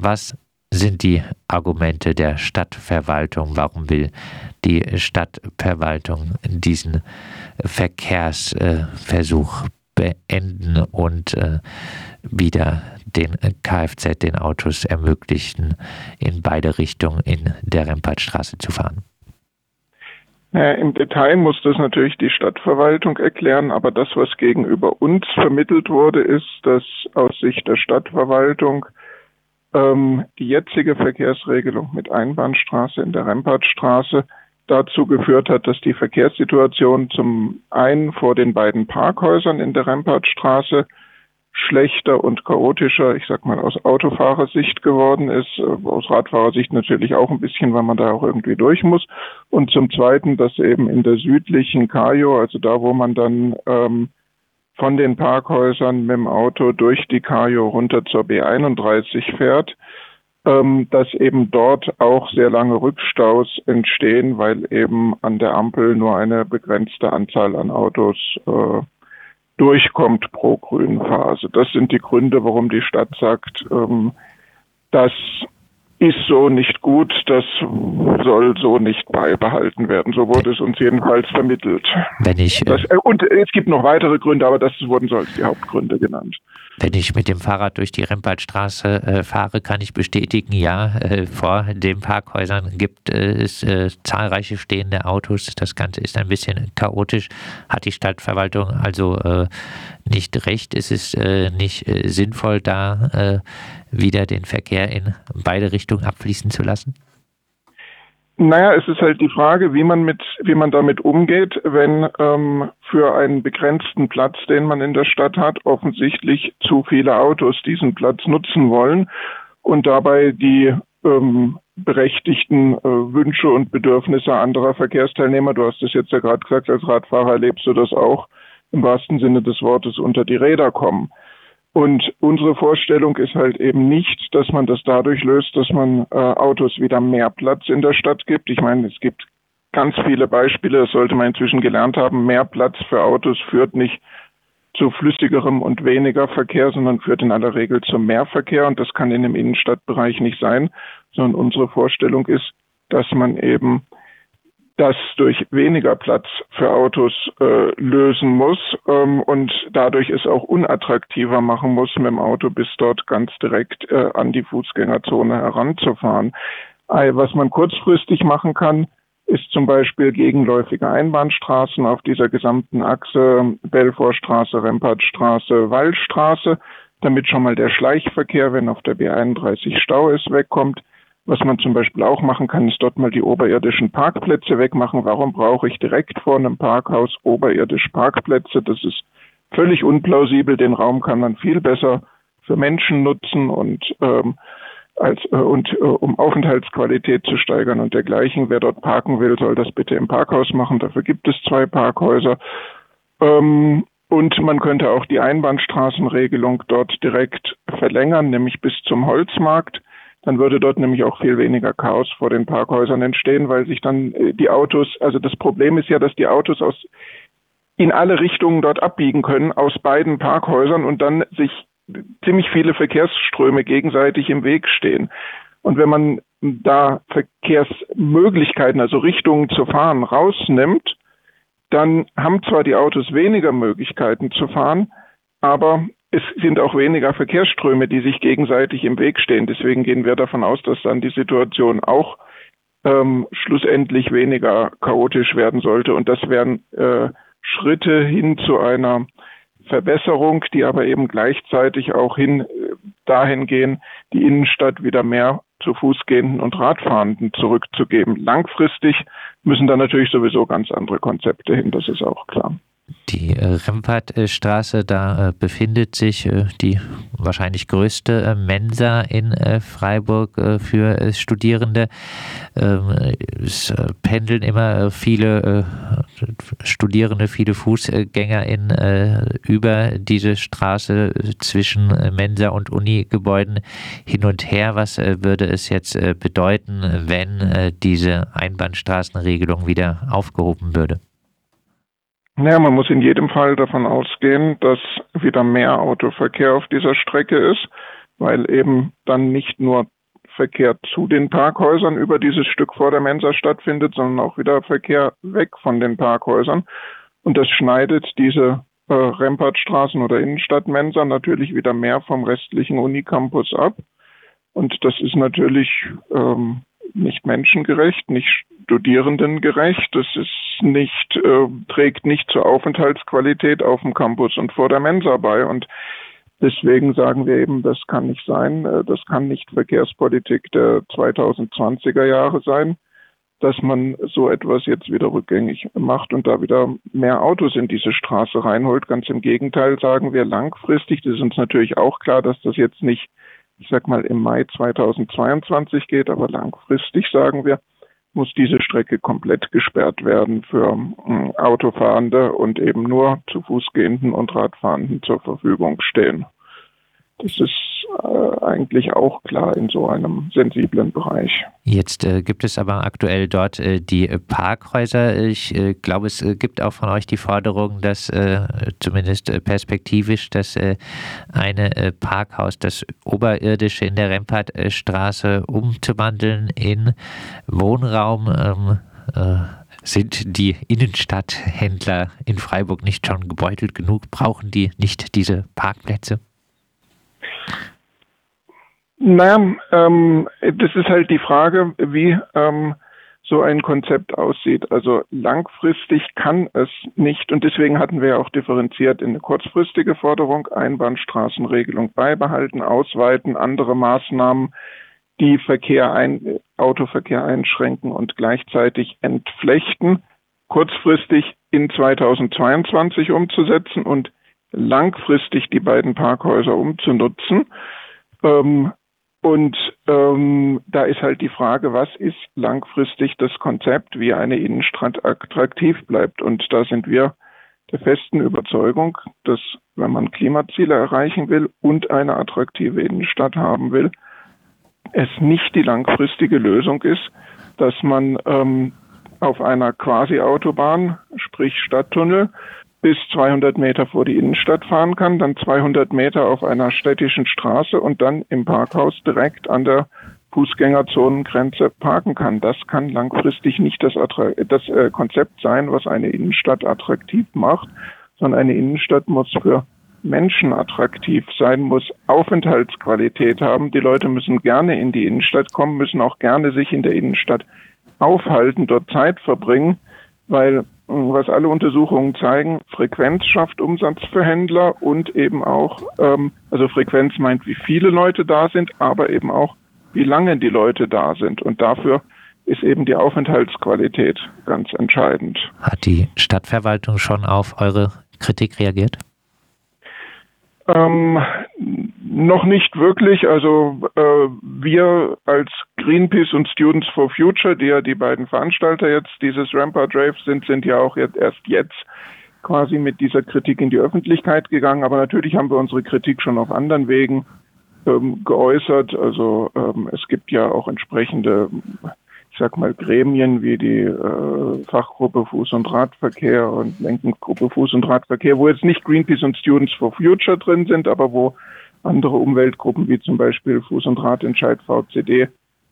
Was sind die Argumente der Stadtverwaltung? Warum will die Stadtverwaltung diesen Verkehrsversuch beenden und äh, wieder den Kfz, den Autos ermöglichen, in beide Richtungen in der Rempartstraße zu fahren? Im Detail muss das natürlich die Stadtverwaltung erklären, aber das, was gegenüber uns vermittelt wurde, ist, dass aus Sicht der Stadtverwaltung ähm, die jetzige Verkehrsregelung mit Einbahnstraße in der Rempartstraße dazu geführt hat, dass die Verkehrssituation zum einen vor den beiden Parkhäusern in der Rempartstraße schlechter und chaotischer, ich sag mal, aus Autofahrersicht geworden ist, äh, aus Radfahrersicht natürlich auch ein bisschen, weil man da auch irgendwie durch muss. Und zum Zweiten, dass eben in der südlichen Kajo, also da, wo man dann ähm, von den Parkhäusern mit dem Auto durch die Kajo runter zur B31 fährt, ähm, dass eben dort auch sehr lange Rückstaus entstehen, weil eben an der Ampel nur eine begrenzte Anzahl an Autos äh, durchkommt pro grünen Phase. Das sind die Gründe, warum die Stadt sagt, ähm, das ist so nicht gut, das soll so nicht beibehalten werden. So wurde es uns jedenfalls vermittelt. Wenn ich, das, äh, und es gibt noch weitere Gründe, aber das wurden so als die Hauptgründe genannt. Wenn ich mit dem Fahrrad durch die Rempaltstraße äh, fahre, kann ich bestätigen, ja, äh, vor den Parkhäusern gibt es äh, zahlreiche stehende Autos. Das Ganze ist ein bisschen chaotisch. Hat die Stadtverwaltung also äh, nicht recht? Ist es äh, nicht sinnvoll, da wieder den Verkehr in beide Richtungen abfließen zu lassen? Naja, es ist halt die Frage, wie man mit, wie man damit umgeht, wenn ähm, für einen begrenzten Platz, den man in der Stadt hat, offensichtlich zu viele Autos diesen Platz nutzen wollen und dabei die ähm, berechtigten äh, Wünsche und Bedürfnisse anderer Verkehrsteilnehmer, du hast es jetzt ja gerade gesagt, als Radfahrer erlebst du das auch im wahrsten Sinne des Wortes unter die Räder kommen. Und unsere Vorstellung ist halt eben nicht, dass man das dadurch löst, dass man äh, Autos wieder mehr Platz in der Stadt gibt. Ich meine, es gibt ganz viele Beispiele, das sollte man inzwischen gelernt haben. Mehr Platz für Autos führt nicht zu flüssigerem und weniger Verkehr, sondern führt in aller Regel zu mehr Verkehr. Und das kann in dem Innenstadtbereich nicht sein, sondern unsere Vorstellung ist, dass man eben das durch weniger Platz für Autos äh, lösen muss ähm, und dadurch es auch unattraktiver machen muss, mit dem Auto bis dort ganz direkt äh, an die Fußgängerzone heranzufahren. Was man kurzfristig machen kann, ist zum Beispiel gegenläufige Einbahnstraßen auf dieser gesamten Achse Belfortstraße, Rempartstraße, Waldstraße, damit schon mal der Schleichverkehr, wenn auf der B31 Stau ist, wegkommt. Was man zum Beispiel auch machen kann, ist dort mal die oberirdischen Parkplätze wegmachen. Warum brauche ich direkt vor einem Parkhaus oberirdisch Parkplätze? Das ist völlig unplausibel. Den Raum kann man viel besser für Menschen nutzen und ähm, als äh, und äh, um Aufenthaltsqualität zu steigern und dergleichen. Wer dort parken will, soll das bitte im Parkhaus machen. Dafür gibt es zwei Parkhäuser. Ähm, und man könnte auch die Einbahnstraßenregelung dort direkt verlängern, nämlich bis zum Holzmarkt dann würde dort nämlich auch viel weniger Chaos vor den Parkhäusern entstehen, weil sich dann äh, die Autos, also das Problem ist ja, dass die Autos aus in alle Richtungen dort abbiegen können aus beiden Parkhäusern und dann sich ziemlich viele Verkehrsströme gegenseitig im Weg stehen. Und wenn man da Verkehrsmöglichkeiten, also Richtungen zu fahren, rausnimmt, dann haben zwar die Autos weniger Möglichkeiten zu fahren, aber es sind auch weniger Verkehrsströme, die sich gegenseitig im Weg stehen. Deswegen gehen wir davon aus, dass dann die Situation auch ähm, schlussendlich weniger chaotisch werden sollte. Und das wären äh, Schritte hin zu einer Verbesserung, die aber eben gleichzeitig auch hin äh, dahin gehen, die Innenstadt wieder mehr zu Fußgehenden und Radfahrenden zurückzugeben. Langfristig müssen da natürlich sowieso ganz andere Konzepte hin, das ist auch klar die äh, Rempartstraße, da äh, befindet sich äh, die wahrscheinlich größte Mensa in Freiburg für Studierende. Ähm, es pendeln immer viele Studierende, viele Fußgänger in, über diese Straße zwischen Mensa und Uni-Gebäuden hin und her. Was würde es jetzt bedeuten, wenn diese Einbahnstraßenregelung wieder aufgehoben würde? Naja, man muss in jedem Fall davon ausgehen, dass wieder mehr Autoverkehr auf dieser Strecke ist. weil eben dann nicht nur Verkehr zu den Parkhäusern über dieses Stück vor der Mensa stattfindet, sondern auch wieder Verkehr weg von den Parkhäusern. Und das schneidet diese äh, Rempartstraßen oder Innenstadtmensa natürlich wieder mehr vom restlichen Unicampus ab. Und das ist natürlich ähm, nicht menschengerecht, nicht studierendengerecht. Das ist nicht, äh, trägt nicht zur Aufenthaltsqualität auf dem Campus und vor der Mensa bei. Und deswegen sagen wir eben, das kann nicht sein. Äh, das kann nicht Verkehrspolitik der 2020er Jahre sein, dass man so etwas jetzt wieder rückgängig macht und da wieder mehr Autos in diese Straße reinholt. Ganz im Gegenteil sagen wir langfristig, das ist uns natürlich auch klar, dass das jetzt nicht ich sag mal, im Mai 2022 geht, aber langfristig sagen wir, muss diese Strecke komplett gesperrt werden für äh, Autofahrende und eben nur zu Fußgehenden und Radfahrenden zur Verfügung stehen. Das ist äh, eigentlich auch klar in so einem sensiblen Bereich. Jetzt äh, gibt es aber aktuell dort äh, die Parkhäuser. Ich äh, glaube, es äh, gibt auch von euch die Forderung, dass zumindest perspektivisch das eine Parkhaus, das oberirdische in der Rempartstraße umzuwandeln in Wohnraum. Ähm, sind die Innenstadthändler in Freiburg nicht schon gebeutelt genug? Brauchen die nicht diese Parkplätze? Naja, ähm, das ist halt die Frage, wie ähm, so ein Konzept aussieht. Also langfristig kann es nicht, und deswegen hatten wir ja auch differenziert in eine kurzfristige Forderung, Einbahnstraßenregelung beibehalten, ausweiten, andere Maßnahmen, die Verkehr ein, Autoverkehr einschränken und gleichzeitig entflechten, kurzfristig in 2022 umzusetzen und langfristig die beiden Parkhäuser umzunutzen. Ähm, und ähm, da ist halt die Frage, was ist langfristig das Konzept, wie eine Innenstadt attraktiv bleibt. Und da sind wir der festen Überzeugung, dass wenn man Klimaziele erreichen will und eine attraktive Innenstadt haben will, es nicht die langfristige Lösung ist, dass man ähm, auf einer Quasi-Autobahn, sprich Stadttunnel, bis 200 Meter vor die Innenstadt fahren kann, dann 200 Meter auf einer städtischen Straße und dann im Parkhaus direkt an der Fußgängerzonengrenze parken kann. Das kann langfristig nicht das, das äh, Konzept sein, was eine Innenstadt attraktiv macht, sondern eine Innenstadt muss für Menschen attraktiv sein, muss Aufenthaltsqualität haben. Die Leute müssen gerne in die Innenstadt kommen, müssen auch gerne sich in der Innenstadt aufhalten, dort Zeit verbringen, weil was alle Untersuchungen zeigen, Frequenz schafft Umsatz für Händler und eben auch, ähm, also Frequenz meint, wie viele Leute da sind, aber eben auch, wie lange die Leute da sind. Und dafür ist eben die Aufenthaltsqualität ganz entscheidend. Hat die Stadtverwaltung schon auf eure Kritik reagiert? Ähm, noch nicht wirklich. Also äh, wir als Greenpeace und Students for Future, die ja die beiden Veranstalter jetzt dieses Rampart Rave sind, sind ja auch jetzt erst jetzt quasi mit dieser Kritik in die Öffentlichkeit gegangen. Aber natürlich haben wir unsere Kritik schon auf anderen Wegen ähm, geäußert. Also ähm, es gibt ja auch entsprechende ich sag mal, Gremien wie die äh, Fachgruppe Fuß- und Radverkehr und Lenkengruppe Fuß- und Radverkehr, wo jetzt nicht Greenpeace und Students for Future drin sind, aber wo andere Umweltgruppen wie zum Beispiel Fuß- und Radentscheid VCD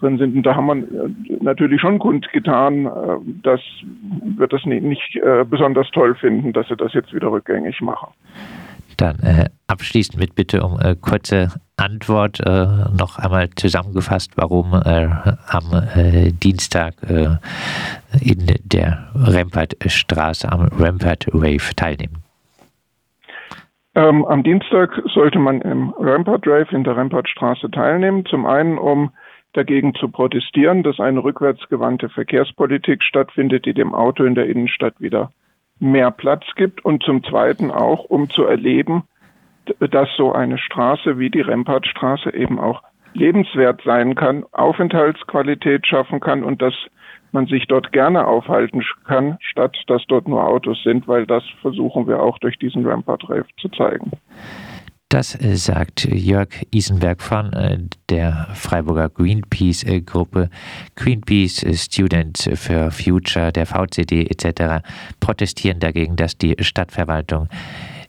drin sind. Und da haben wir äh, natürlich schon kundgetan, äh, dass wir das nicht, äh, besonders toll finden, dass sie das jetzt wieder rückgängig machen. Dann äh, abschließend mit Bitte um äh, kurze Antwort äh, noch einmal zusammengefasst, warum am Dienstag in der Rempartstraße am Rampart Wave teilnehmen. Ähm, am Dienstag sollte man im Rampart Rave in der Rampartstraße teilnehmen. Zum einen, um dagegen zu protestieren, dass eine rückwärtsgewandte Verkehrspolitik stattfindet, die dem Auto in der Innenstadt wieder mehr Platz gibt und zum Zweiten auch, um zu erleben, dass so eine Straße wie die Rempartstraße eben auch lebenswert sein kann, Aufenthaltsqualität schaffen kann und dass man sich dort gerne aufhalten kann, statt dass dort nur Autos sind, weil das versuchen wir auch durch diesen Rampart Rave zu zeigen. Das äh, sagt Jörg Isenberg von äh, der Freiburger Greenpeace-Gruppe. Greenpeace Students for Future, der VCD etc. protestieren dagegen, dass die Stadtverwaltung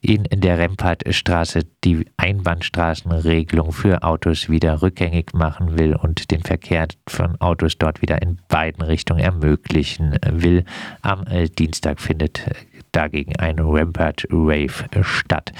in der Rempartstraße die Einbahnstraßenregelung für Autos wieder rückgängig machen will und den Verkehr von Autos dort wieder in beiden Richtungen ermöglichen will. Am äh, Dienstag findet dagegen ein Rampart Rave statt.